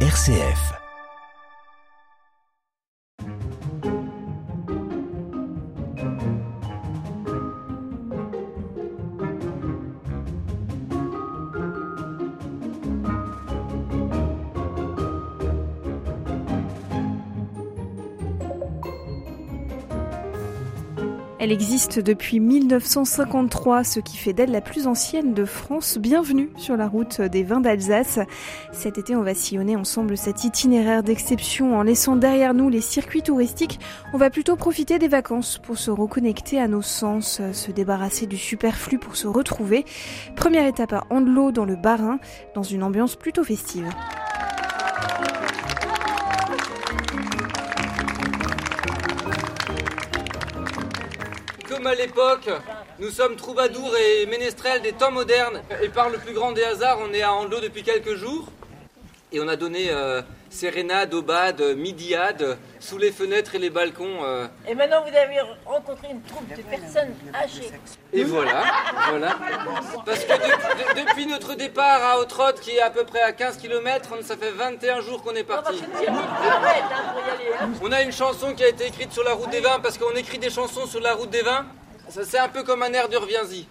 RCF. Elle existe depuis 1953, ce qui fait d'elle la plus ancienne de France. Bienvenue sur la route des vins d'Alsace. Cet été, on va sillonner ensemble cet itinéraire d'exception en laissant derrière nous les circuits touristiques. On va plutôt profiter des vacances pour se reconnecter à nos sens, se débarrasser du superflu pour se retrouver. Première étape à Andelot dans le Bas-Rhin, dans une ambiance plutôt festive. Comme à l'époque, nous sommes troubadours et ménestrels des temps modernes. Et par le plus grand des hasards, on est à Andelot depuis quelques jours. Et on a donné euh, sérénade, aubade, midiade, sous les fenêtres et les balcons. euh. Et maintenant, vous avez rencontré une troupe de personnes âgées. Et voilà, voilà. Parce que de- de- depuis notre départ à Autrot, qui est à peu près à 15 km, ça fait 21 jours qu'on est parti. hein. Hein. On a une chanson qui a été écrite sur la route des vins, parce qu'on écrit des chansons sur la route des vins. Ça, c'est un peu comme un air de Reviens-y.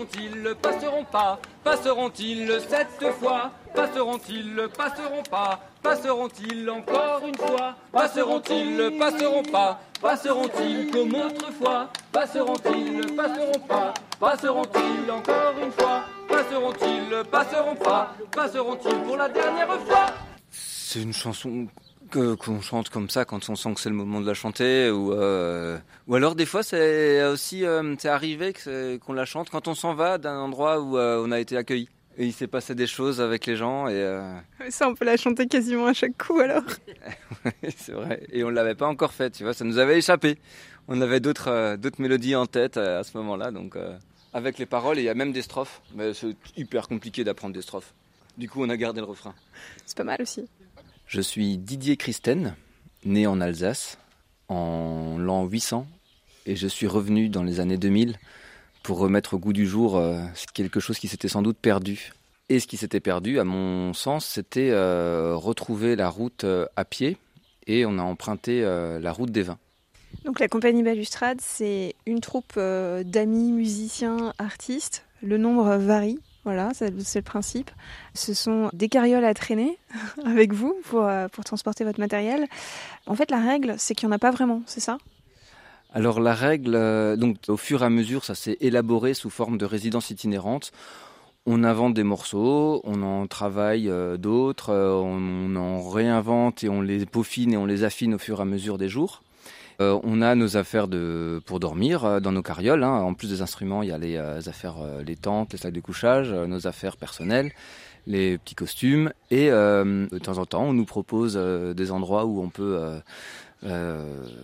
Passeront-ils, passeront pas, passeront-ils cette fois Passeront-ils, passeront pas, passeront-ils encore une fois Passeront-ils, passeront pas, passeront-ils comme autrefois Passeront-ils, passeront pas, passeront-ils encore une fois Passeront-ils, passeront pas, passeront-ils pour la dernière fois. C'est une chanson qu'on chante comme ça quand on sent que c'est le moment de la chanter ou euh, ou alors des fois c'est aussi euh, c'est arrivé qu'on la chante quand on s'en va d'un endroit où euh, on a été accueilli et il s'est passé des choses avec les gens et Ça, on peut la chanter quasiment à chaque coup alors. c'est vrai et on l'avait pas encore fait tu vois ça nous avait échappé on avait d'autres d'autres mélodies en tête à ce moment-là donc avec les paroles et il y a même des strophes mais c'est hyper compliqué d'apprendre des strophes du coup on a gardé le refrain C'est pas mal aussi. Je suis Didier Christen, né en Alsace en l'an 800 et je suis revenu dans les années 2000 pour remettre au goût du jour euh, quelque chose qui s'était sans doute perdu. Et ce qui s'était perdu, à mon sens, c'était euh, retrouver la route euh, à pied et on a emprunté la route des vins. Donc la compagnie Balustrade, c'est une troupe d'amis, musiciens, artistes. Le nombre varie, voilà, c'est le principe. Ce sont des carrioles à traîner avec vous pour, euh, pour transporter votre matériel. En fait, la règle, c'est qu'il n'y en a pas vraiment, c'est ça? Alors la règle, euh, donc au fur et à mesure, ça s'est élaboré sous forme de résidence itinérante. On invente des morceaux, on en travaille euh, d'autres, on, on en réinvente et on les peaufine et on les affine au fur et à mesure des jours. Euh, on a nos affaires de, pour dormir euh, dans nos carrioles. hein. En plus des instruments, il y a les euh, affaires, les tentes, les sacs de couchage, nos affaires personnelles, les petits costumes. Et de temps en temps, on nous propose des endroits où on peut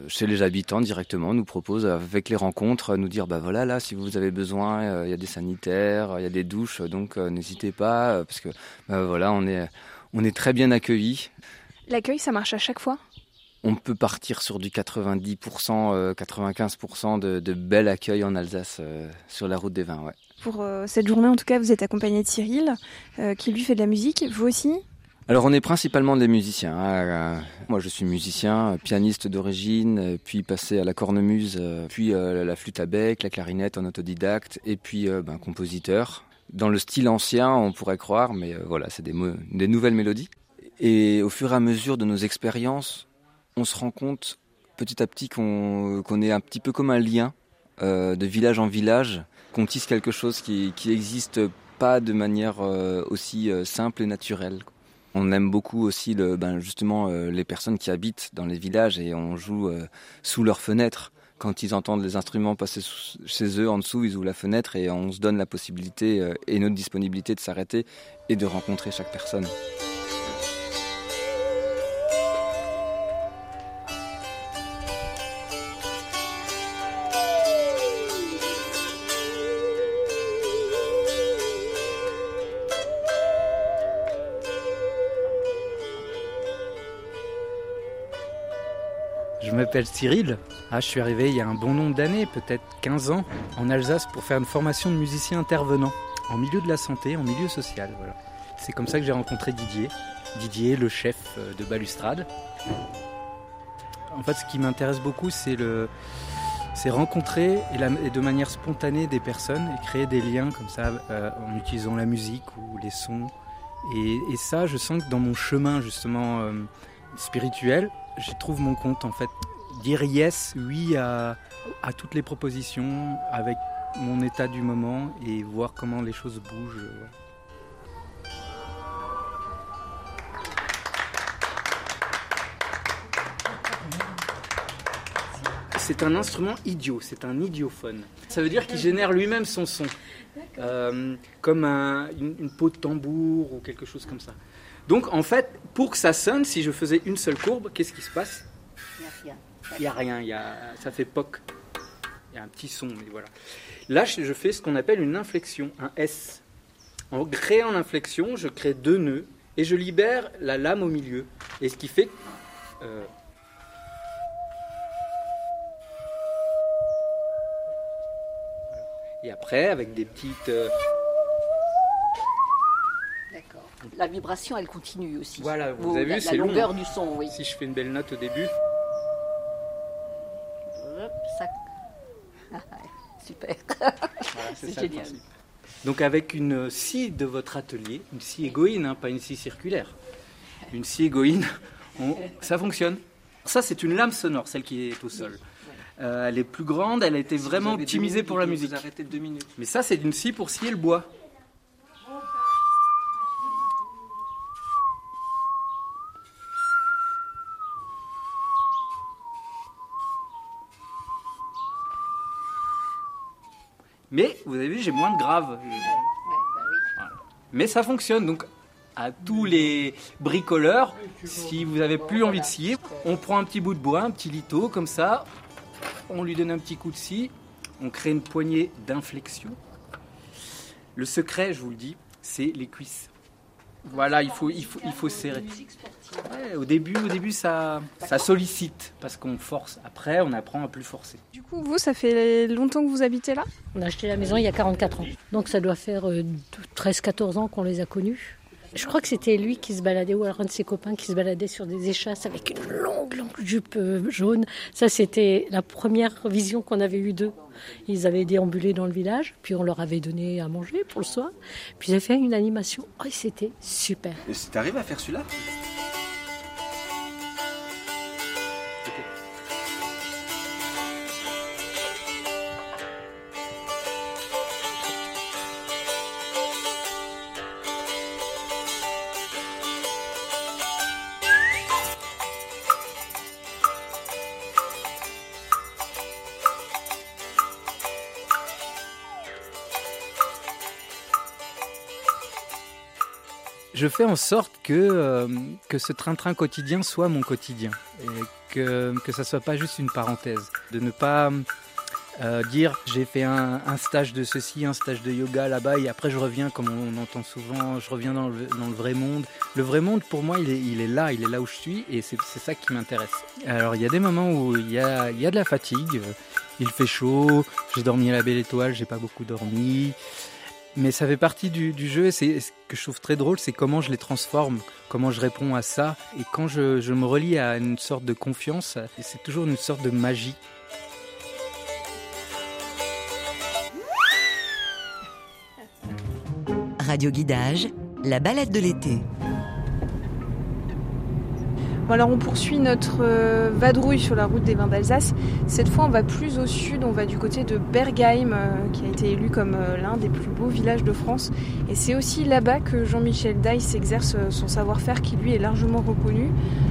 chez les habitants directement nous propose avec les rencontres nous dire bah voilà là si vous avez besoin il y a des sanitaires il y a des douches donc n'hésitez pas parce que bah, voilà on est on est très bien accueillis L'accueil, ça marche à chaque fois? On peut partir sur du 90% euh, 95% de, de bel accueil en Alsace euh, sur la route des vins ouais. Pour euh, cette journée, en tout cas, vous êtes accompagné de Cyril, euh, qui lui fait de la musique. Vous aussi? Alors on est principalement des musiciens. hein. Euh, Moi je suis musicien, euh, pianiste d'origine, euh, puis passé à la cornemuse, euh, puis euh, la flûte à bec, la clarinette en autodidacte, et puis euh, ben, compositeur. Dans le style ancien, on pourrait croire, mais euh, voilà, c'est des nouvelles mélodies. Et au fur et à mesure de nos expériences, on se rend compte petit à petit qu'on est un petit peu comme un lien euh, de village en village, qu'on tisse quelque chose qui, qui existe pas de manière euh, aussi euh, simple et naturelle. On aime beaucoup aussi ben justement les personnes qui habitent dans les villages et on joue sous leurs fenêtres. Quand ils entendent les instruments passer chez eux, en dessous, ils ouvrent la fenêtre et on se donne la possibilité et notre disponibilité de s'arrêter et de rencontrer chaque personne. M'appelle Cyril. Ah, je suis arrivé il y a un bon nombre d'années, peut-être 15 ans, en Alsace pour faire une formation de musicien intervenant en milieu de la santé, en milieu social. Voilà. C'est comme ça que j'ai rencontré Didier. Didier, le chef euh, de Balustrade. En fait, ce qui m'intéresse beaucoup, c'est le, c'est rencontrer et, de manière spontanée des personnes et créer des liens comme ça euh, en utilisant la musique ou les sons. Et, ça, je sens que dans mon chemin justement euh, spirituel, j'y trouve mon compte en fait. Dire yes, oui à, à toutes les propositions avec mon état du moment et voir comment les choses bougent. C'est un instrument idiot, c'est un idiophone. Ça veut dire qu'il génère lui-même son son, euh, comme une, peau de tambour ou quelque chose comme ça. Donc en fait, pour que ça sonne, si je faisais une seule courbe, qu'est-ce qui se passe? Il n'y a rien. Il y a, ça fait poc. Il y a un petit son, mais voilà. Là, je fais ce qu'on appelle une inflexion, un S. En créant l'inflexion, je crée deux nœuds et je libère la lame au milieu. Et ce qui fait euh, Et après, avec des petites. Euh, La vibration, elle continue aussi. Voilà, vous, avez vu, c'est long. La longueur du son, oui. Si je fais une belle note au début. ça... Super. c'est génial. Donc avec une scie de votre atelier, une scie égoïne, hein, pas une scie circulaire, une scie égoïne, ça fonctionne. Ça, c'est une lame sonore, celle qui est au sol. Euh, elle est plus grande, elle a été vraiment optimisée pour la musique. deux minutes. Mais ça, c'est d'une scie pour scier le bois. J'ai moins de graves. Mais ça fonctionne. Donc à tous les bricoleurs, si vous n'avez plus envie de scier, on prend un petit bout de bois, un petit lito comme ça, on lui donne un petit coup de scie, on crée une poignée d'inflexion. Le secret, je vous le dis, c'est les cuisses. Voilà, il faut, il faut, il faut serrer. au début, au début ça, ça sollicite parce qu'on force. Après, on apprend à plus forcer. Du coup, vous, ça fait longtemps que vous habitez là? On a acheté la maison il y a 44 ans. Donc ça doit faire 13-14 euh, ans qu'on les a connus. Je crois que c'était lui qui se baladait, ou alors un de ses copains qui se baladait sur des échasses avec une longue, longue jupe euh, jaune. Ça, c'était la première vision qu'on avait eue d'eux. Ils avaient déambulé dans le village, puis on leur avait donné à manger pour le soir. Puis ils avaient fait une animation. Oh, c'était super. Et tu arrives à faire celui-là? Je fais en sorte que, euh, que ce train-train quotidien soit mon quotidien. Et que, que ça soit pas juste une parenthèse. De ne pas euh, dire j'ai fait un, stage de ceci, un stage de yoga là-bas et après je reviens, comme on entend souvent, je reviens dans le, dans le vrai monde. Le vrai monde pour moi il est, il est là, il est là où je suis et c'est ça qui m'intéresse. Alors il y a des moments où il y a, il y a de la fatigue, il fait chaud, j'ai dormi à la belle étoile, j'ai pas beaucoup dormi. Mais ça fait partie du, jeu et ce que je trouve très drôle, c'est comment je les transforme, comment je réponds à ça. Et quand je, je me relie à une sorte de confiance, c'est toujours une sorte de magie. Radio Guidage, la balade de l'été alors on poursuit notre euh, vadrouille sur la route des vins d'Alsace. Cette fois on va plus au sud, on va du côté de Bergheim, euh, qui a été élu comme euh, l'un des plus beaux villages de France. Et c'est aussi là-bas que Jean-Michel Deiss exerce son savoir-faire qui lui est largement reconnu.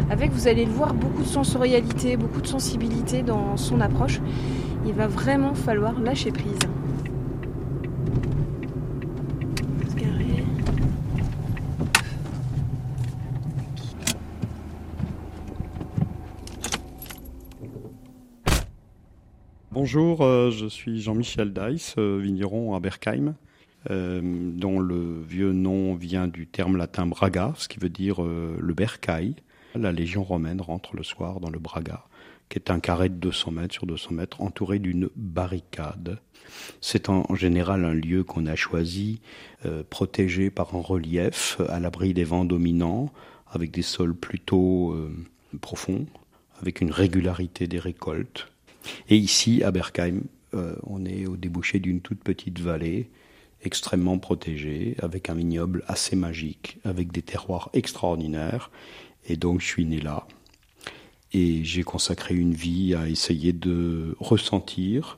Avec, vous allez le voir, beaucoup de sensorialité, beaucoup de sensibilité dans son approche. Il va vraiment falloir lâcher prise. Bonjour, euh, je suis Jean-Michel Deiss, euh, vigneron à Berkheim, euh, dont le vieux nom vient du terme latin braga, ce qui veut dire le bercail. La légion romaine rentre le soir dans le braga, qui est un carré de 200 mètres sur 200 mètres, entouré d'une barricade. C'est en, général un lieu qu'on a choisi, protégé par un relief, à l'abri des vents dominants, avec des sols plutôt profonds, avec une régularité des récoltes. Et ici, à Berkheim, euh, on est au débouché d'une toute petite vallée, extrêmement protégée, avec un vignoble assez magique, avec des terroirs extraordinaires. Et donc, je suis né là. Et j'ai consacré une vie à essayer de ressentir,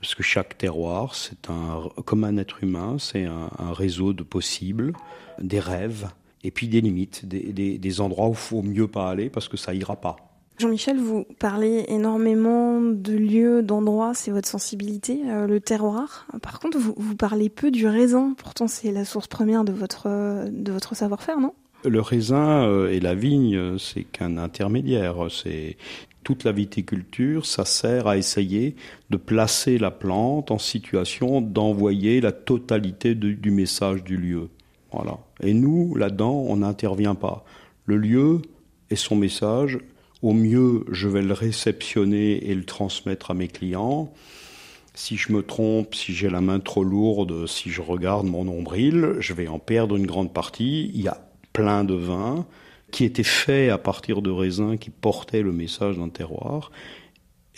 parce que chaque terroir, c'est un, comme un être humain, c'est un, réseau de possibles, des rêves, et puis des limites, des, des endroits où il faut mieux pas aller parce que ça ira pas. Jean-Michel, vous parlez énormément de lieux, d'endroits, c'est votre sensibilité, euh, le terroir. Par contre, vous, vous, parlez peu du raisin, pourtant c'est la source première de votre, de votre savoir-faire, non? Le raisin euh, et la vigne, c'est qu'un intermédiaire. C'est toute la viticulture, ça sert à essayer de placer la plante en situation d'envoyer la totalité du message du lieu. Voilà. Et nous, là-dedans, on n'intervient pas. Le lieu et son message au mieux, je vais le réceptionner et le transmettre à mes clients. Si je me trompe, si j'ai la main trop lourde, si je regarde mon nombril, je vais en perdre une grande partie. Il y a plein de vins qui étaient faits à partir de raisins qui portaient le message d'un terroir,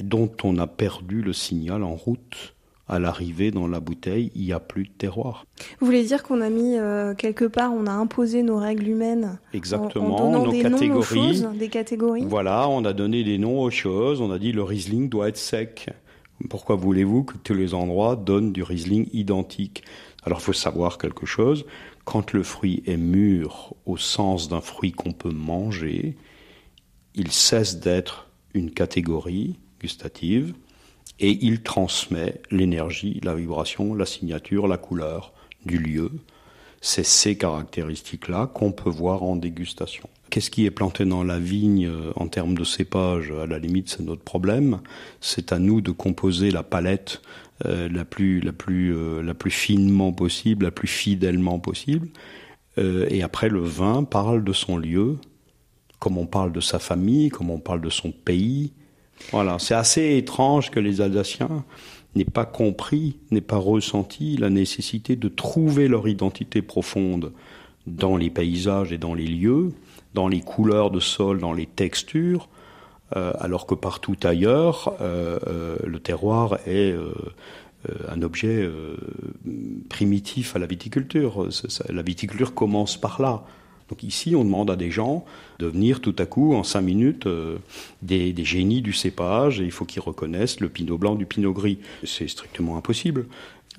dont on a perdu le signal en route à l'arrivée dans la bouteille, il n'y a plus de terroir. Vous voulez dire qu'on a mis euh, quelque part, on a imposé nos règles humaines Exactement, nos des catégories. Noms des catégories. Voilà, on a donné des noms aux choses, on a dit le Riesling doit être sec. Pourquoi voulez-vous que tous les endroits donnent du Riesling identique? Alors il faut savoir quelque chose, quand le fruit est mûr au sens d'un fruit qu'on peut manger, il cesse d'être une catégorie gustative et il transmet l'énergie, la vibration, la signature, la couleur du lieu. C'est ces caractéristiques-là qu'on peut voir en dégustation. Qu'est-ce qui est planté dans la vigne euh, en termes de cépage À la limite, c'est notre problème. C'est à nous de composer la palette euh, euh, la plus finement possible, la plus fidèlement possible. et après, le vin parle de son lieu, comme on parle de sa famille, comme on parle de son pays, voilà, c'est assez étrange que les Alsaciens n'aient pas compris, n'aient pas ressenti la nécessité de trouver leur identité profonde dans les paysages et dans les lieux, dans les couleurs de sol, dans les textures, euh, alors que partout ailleurs, euh, euh, le terroir est un objet primitif à la viticulture. La viticulture commence par là. Donc ici, on demande à des gens de venir tout à coup, en cinq minutes, euh, des, génies du cépage, et il faut qu'ils reconnaissent le pinot blanc du pinot gris. C'est strictement impossible.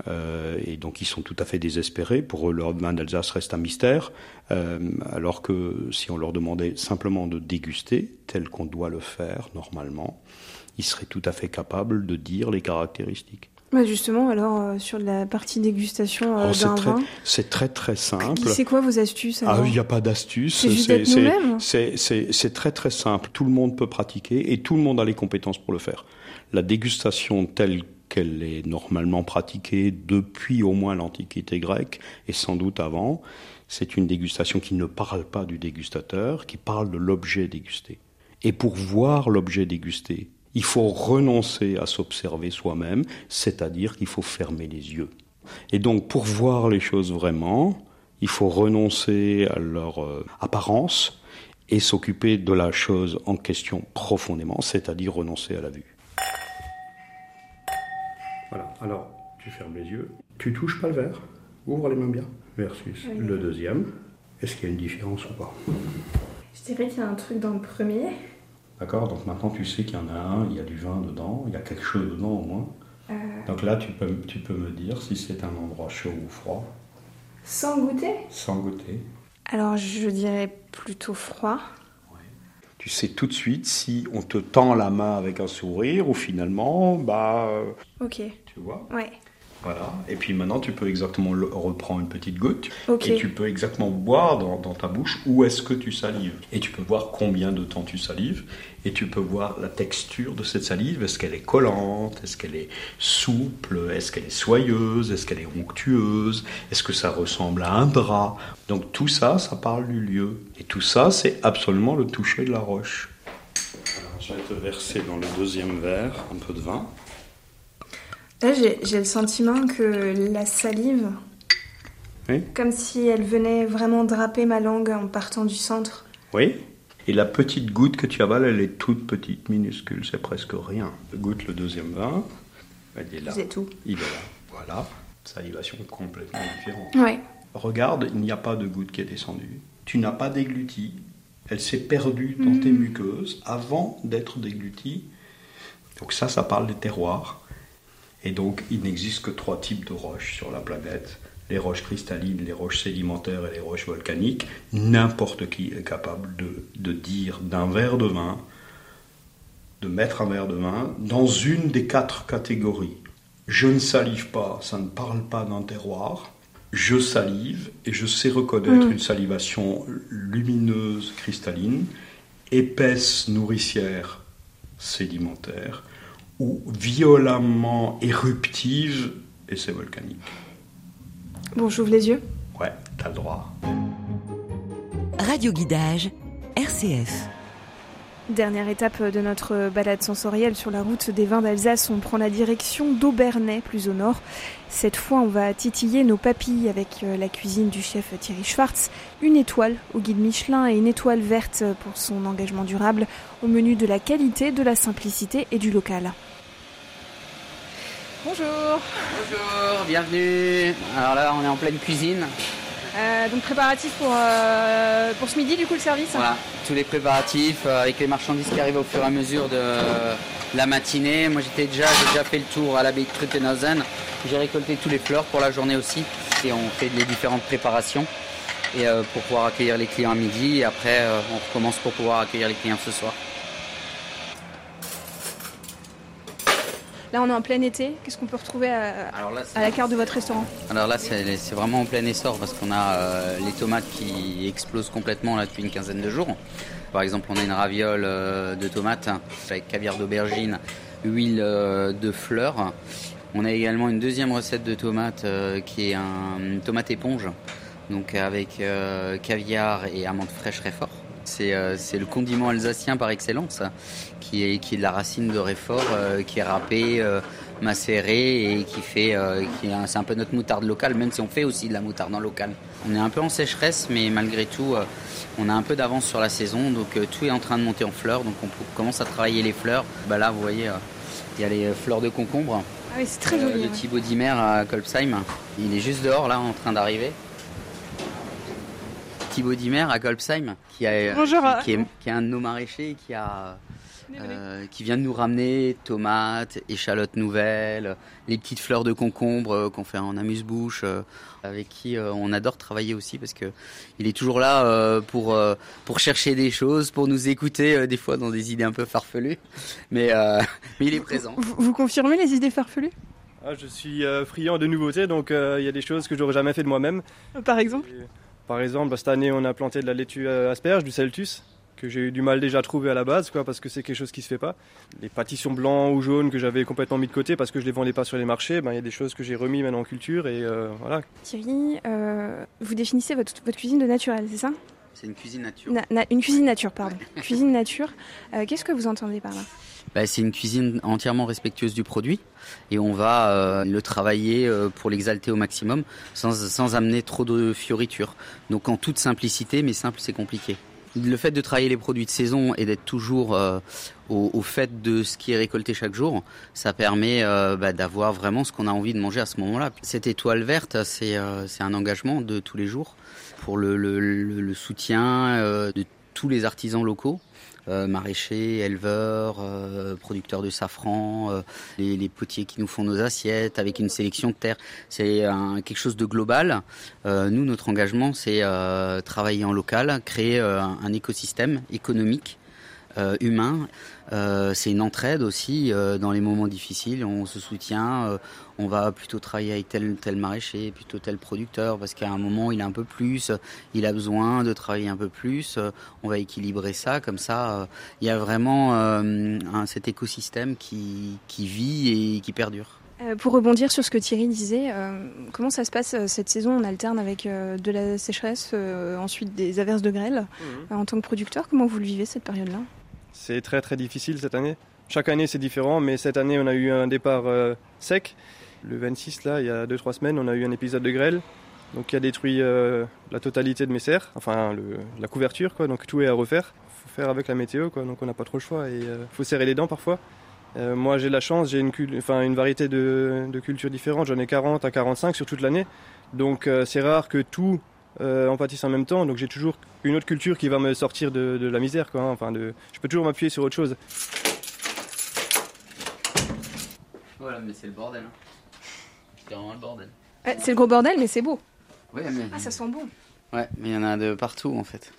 Euh, et donc ils sont tout à fait désespérés. Pour eux, leur vin d'Alsace reste un mystère, euh, alors que si on leur demandait simplement de déguster, tel qu'on doit le faire normalement, ils seraient tout à fait capables de dire les caractéristiques. Bah justement, alors euh, sur la partie dégustation euh, d'un vin, c'est très très simple. C'est quoi vos astuces Ah, il n'y a pas d'astuces. C'est très très simple. Tout le monde peut pratiquer et tout le monde a les compétences pour le faire. La dégustation telle qu'elle est normalement pratiquée depuis au moins l'Antiquité grecque et sans doute avant, c'est une dégustation qui ne parle pas du dégustateur, qui parle de l'objet dégusté. Et pour voir l'objet dégusté, il faut renoncer à s'observer soi-même, c'est-à-dire qu'il faut fermer les yeux. Et donc pour voir les choses vraiment, il faut renoncer à leur euh, apparence et s'occuper de la chose en question profondément, c'est-à-dire renoncer à la vue. Voilà, alors tu fermes les yeux, tu touches pas le verre, ouvre les mains bien, versus le deuxième. Est-ce qu'il y a une différence ou pas? Je dirais qu'il y a un truc dans le premier. D'accord Donc maintenant tu sais qu'il y en a un, il y a du vin dedans, il y a quelque chose dedans au moins. Euh. Donc là tu peux, tu peux me dire si c'est un endroit chaud ou froid. Sans goûter? Sans goûter. Alors je dirais plutôt froid. Tu sais tout de suite si on te tend la main avec un sourire ou finalement, bah. Ok. Tu vois? Ouais. Voilà. Et puis maintenant, tu peux exactement reprendre une petite goutte et tu peux exactement boire dans, ta bouche où est-ce que tu salives. Et tu peux voir combien de temps tu salives et tu peux voir la texture de cette salive. Est-ce qu'elle est collante? Est-ce qu'elle est souple? Est-ce qu'elle est soyeuse? Est-ce qu'elle est onctueuse? Est-ce que ça ressemble à un drap? Donc tout ça, ça parle du lieu. Et tout ça, c'est absolument le toucher de la roche. Alors, je vais te verser dans le deuxième verre un peu de vin. Là, j'ai le sentiment que la salive, Oui. comme si elle venait vraiment draper ma langue en partant du centre. Oui. Et la petite goutte que tu avales, elle est toute petite, minuscule, c'est presque rien. Goûte le deuxième vin. Il est là. C'est tout. Il est là. Voilà. Salivation complètement différente. Ouais. Regarde, il n'y a pas de goutte qui est descendue. Tu n'as pas dégluti. Elle s'est perdue dans tes muqueuses avant d'être déglutie. Donc ça, ça parle des terroirs. Et donc, il n'existe que trois types de roches sur la planète. Les roches cristallines, les roches sédimentaires et les roches volcaniques. N'importe qui est capable de, de dire d'un verre de vin, de mettre un verre de vin dans une des quatre catégories. Je ne salive pas, ça ne parle pas d'un terroir. Je salive et je sais reconnaître une salivation lumineuse, cristalline, épaisse, nourricière, sédimentaire, ou violemment éruptive, et c'est volcanique. Bon, j'ouvre les yeux. Ouais, t'as le droit. Radio Guidage, RCF. Dernière étape de notre balade sensorielle sur la route des vins d'Alsace, on prend la direction d'Aubernay, plus au nord. Cette fois, on va titiller nos papilles avec euh, la cuisine du chef Thierry Schwartz, une étoile au guide Michelin et une étoile verte pour son engagement durable au menu de la qualité, de la simplicité et du local. Bonjour Bonjour, bienvenue. Alors là, on est en pleine cuisine. Euh, Donc préparatif pour, euh, pour ce midi, du coup, le service Voilà, tous les préparatifs euh, avec les marchandises qui arrivent au fur et à mesure de la matinée. Moi, j'étais déjà, j'ai déjà fait le tour à l'abbaye de Truttenhausen. J'ai récolté tous les fleurs pour la journée aussi. Et on fait les différentes préparations et pour pouvoir accueillir les clients à midi. Et après, on recommence pour pouvoir accueillir les clients ce soir. Là, on est en plein été. Qu'est-ce qu'on peut retrouver à, Alors là, à la carte de votre restaurant? Alors là, c'est vraiment en plein essor parce qu'on a euh, les tomates qui explosent complètement là depuis une quinzaine de jours. Par exemple, on a une raviole euh, de tomates avec caviar d'aubergine, huile euh, de fleurs. On a également une deuxième recette de tomates qui est un, une tomate éponge, donc avec caviar et amandes fraîches. C'est euh, c'est le condiment alsacien par excellence, qui est, qui est de la racine de Réfort, euh, qui est râpée, euh, macérée et qui fait, euh, qui est un- c'est un peu notre moutarde locale, même si on fait aussi de la moutarde en local. On est un peu en sécheresse, mais malgré tout, euh, on a un peu d'avance sur la saison, donc euh, tout est en train de monter en fleurs, donc on commence à travailler les fleurs. Bah là, vous voyez, euh, il y a les euh, fleurs de concombre Ah oui, c'est très euh, joli. de. Thibaut Dimer à Kolbsheim. Il est juste dehors là, en train d'arriver. Thibaut Dimer à Kolbsheim, qui, a, Bonjour. qui, qui est, qui est un de nos maraîchers, qui a euh, qui vient de nous ramener tomates, échalotes nouvelles, les petites fleurs de concombre euh, qu'on fait en amuse-bouche, euh, avec qui euh, on adore travailler aussi parce que il est toujours là euh, pour euh, pour chercher des choses, pour nous écouter euh, des fois dans des idées un peu farfelues, mais euh, mais il est présent. Vous, vous confirmez les idées farfelues? Ah, je suis euh, friand de nouveautés, donc euh, il y a des choses que j'aurais jamais fait de moi-même. Par exemple? Et, Par exemple, cette année, on a planté de la laitue asperge, du celtus, que j'ai eu du mal déjà à trouver à la base, quoi, parce que c'est quelque chose qui se fait pas. Les pâtissons blancs ou jaunes que j'avais complètement mis de côté parce que je les vendais pas sur les marchés, ben, il y a des choses que j'ai remis maintenant en culture et euh, voilà. Thierry, euh, vous définissez votre, votre cuisine de naturel, c'est ça? C'est une cuisine nature. Na- na- Une cuisine nature, pardon. cuisine nature. Euh, Qu'est-ce que vous entendez par là? Bah, c'est une cuisine entièrement respectueuse du produit et on va euh, le travailler euh, pour l'exalter au maximum sans, sans amener trop de fioritures. Donc en toute simplicité, mais simple c'est compliqué. Le fait de travailler les produits de saison et d'être toujours euh, au, au fait de ce qui est récolté chaque jour, ça permet euh, bah, d'avoir vraiment ce qu'on a envie de manger à ce moment-là. Cette étoile verte, c'est euh, un engagement de tous les jours pour le, le- le- le soutien euh, de tous les artisans locaux euh, maraîchers, éleveurs, euh, producteurs de safran, euh, les, les potiers qui nous font nos assiettes avec une sélection de terre. C'est quelque chose de global. Euh, nous, notre engagement, c'est euh, travailler en local, créer euh, un, un écosystème économique, humain. Euh, c'est une entraide aussi euh, dans les moments difficiles. On se soutient. euh, on va plutôt travailler avec tel tel maraîcher, plutôt tel producteur, parce qu'à un moment il a un peu plus, il a besoin de travailler un peu plus. euh, on va équilibrer ça comme ça. euh, Il y a vraiment euh, un- cet écosystème qui, qui vit et qui perdure. Euh, Pour rebondir sur ce que Thierry disait, euh, comment ça se passe euh, cette saison? On alterne avec euh, de la sécheresse, euh, ensuite des averses de grêle. Euh, en tant que producteur, comment vous le vivez cette période-là? C'est très très difficile cette année. Chaque année c'est différent, mais cette année on a eu un départ euh, sec. Le 26 là, il y a 2-3 semaines, on a eu un épisode de grêle, donc qui a détruit euh, la totalité de mes serres, enfin la couverture quoi, donc tout est à refaire. Faut faire avec la météo quoi, donc on n'a pas trop le choix et euh, faut serrer les dents parfois. Moi j'ai la chance, j'ai une, variété de, cultures différentes, j'en ai 40 à 45 sur toute l'année, donc c'est rare que tout euh, en pâtisse en même temps, donc j'ai toujours une autre culture qui va me sortir de, de la misère quoi, hein. enfin de, je peux toujours m'appuyer sur autre chose. Voilà, mais c'est le bordel. hein. C'est vraiment le bordel. Ouais, c'est le gros bordel, mais c'est beau. Ouais, mais... Ah, ça sent bon. Ouais, mais il y en a de partout en fait.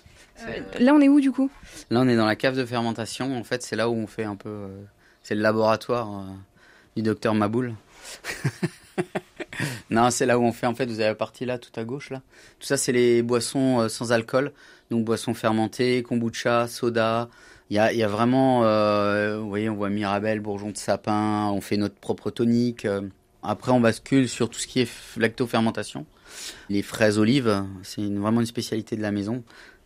Euh, là, on est où du coup? Là, on est dans la cave de fermentation. En fait, c'est là où on fait un peu. euh, c'est le laboratoire euh, du docteur Maboul. non, c'est là où on fait. En fait, vous avez la partie là, tout à gauche là. Tout ça, c'est les boissons euh, sans alcool. Donc, boissons fermentées, kombucha, soda. Il y a, y a vraiment. euh, vous voyez, on voit Mirabelle, bourgeon de sapin. On fait notre propre tonique. euh. Après, on bascule sur tout ce qui est lactofermentation. Les fraises olives, c'est vraiment une spécialité de la maison.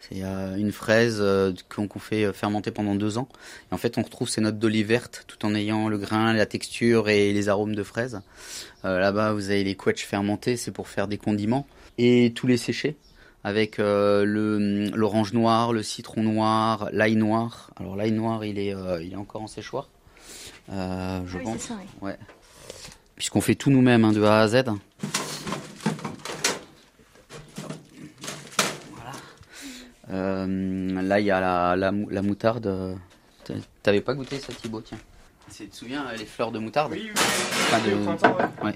C'est une fraise euh, qu'on fait euh, fermenter pendant deux ans. Et en fait, on retrouve ces notes d'olive verte tout en ayant le grain, la texture et les arômes de fraise. Euh, Là-bas, vous avez les quetchs fermentés, c'est pour faire des condiments. Et tous les séchés avec euh, le l'orange noir, le citron noir, l'ail noir. Alors l'ail noir, il est, euh, il est encore en séchoir, je Oui, pense. c'est ça, oui. Ouais. Puisqu'on fait tout nous-mêmes, hein, de A à Z. Euh, là, il y a la, la, la moutarde. t'a- T'avais pas goûté ça, Thibaut Tiens. C'est- Tu te souviens, euh, les fleurs de moutarde Oui, oui, Enfin, de- printemps, ouais. Ouais.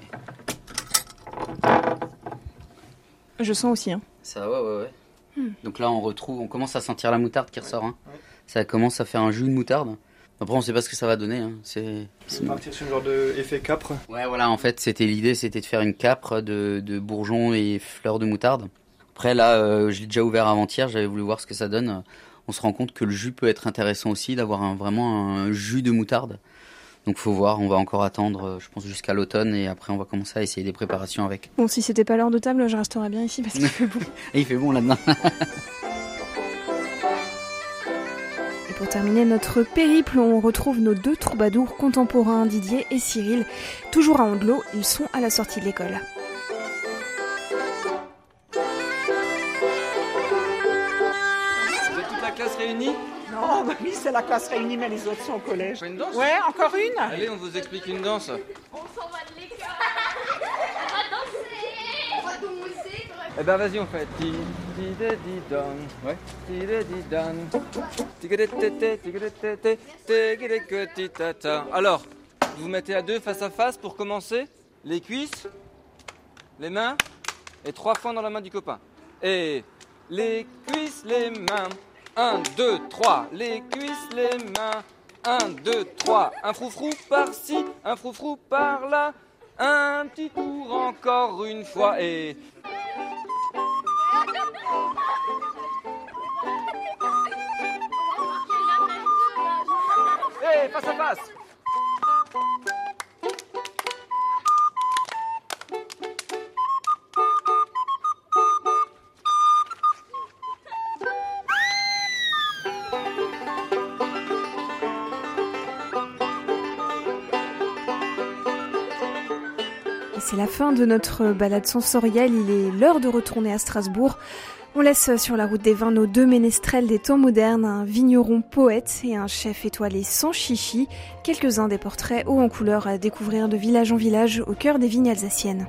Je sens aussi. Hein. Ça, ouais, ouais, ouais. Hmm. Donc là, on retrouve, on commence à sentir la moutarde qui ressort. Hein. ouais. Ça commence à faire un jus de moutarde. Après, on sait pas ce que ça va donner. Hein. C'est. C'est partir sur un genre d'effet capre. Ouais, voilà, en fait, c'était l'idée, c'était de faire une capre de, de bourgeons et fleurs de moutarde. Après, là, euh, je l'ai déjà ouvert avant-hier, j'avais voulu voir ce que ça donne. On se rend compte que le jus peut être intéressant aussi, d'avoir un, vraiment un jus de moutarde. Donc, faut voir, on va encore attendre, euh, je pense, jusqu'à l'automne, et après, on va commencer à essayer des préparations avec. Bon, si c'était pas l'heure de table, je resterais bien ici parce qu'il fait. Et il fait bon là-dedans. Et pour terminer notre périple, on retrouve nos deux troubadours contemporains, Didier et Cyril. Toujours à Andelot, ils sont à la sortie de l'école. Réunie Non, bah oui, c'est la classe réunie, mais les autres sont au collège. Une danse Ouais, encore une Allez, on vous explique une danse. On s'en va de l'école. On va danser. On va danser. Eh ben vas-y on fait. Ti ti de di don ouais. De di don alors vous vous mettez à deux face à face pour commencer. Les cuisses les mains et trois fois dans la main du copain. Et les cuisses les mains 1 2 3 les cuisses les mains. 1 2 3 un froufrou par-ci un froufrou par-là. Un petit tour encore une fois et Hey, face à face C'est la fin de notre balade sensorielle, il est l'heure de retourner à Strasbourg. On laisse sur la route des vins nos deux ménestrels des temps modernes, un vigneron poète et un chef étoilé sans chichi, quelques-uns des portraits hauts en couleur à découvrir de village en village au cœur des vignes alsaciennes.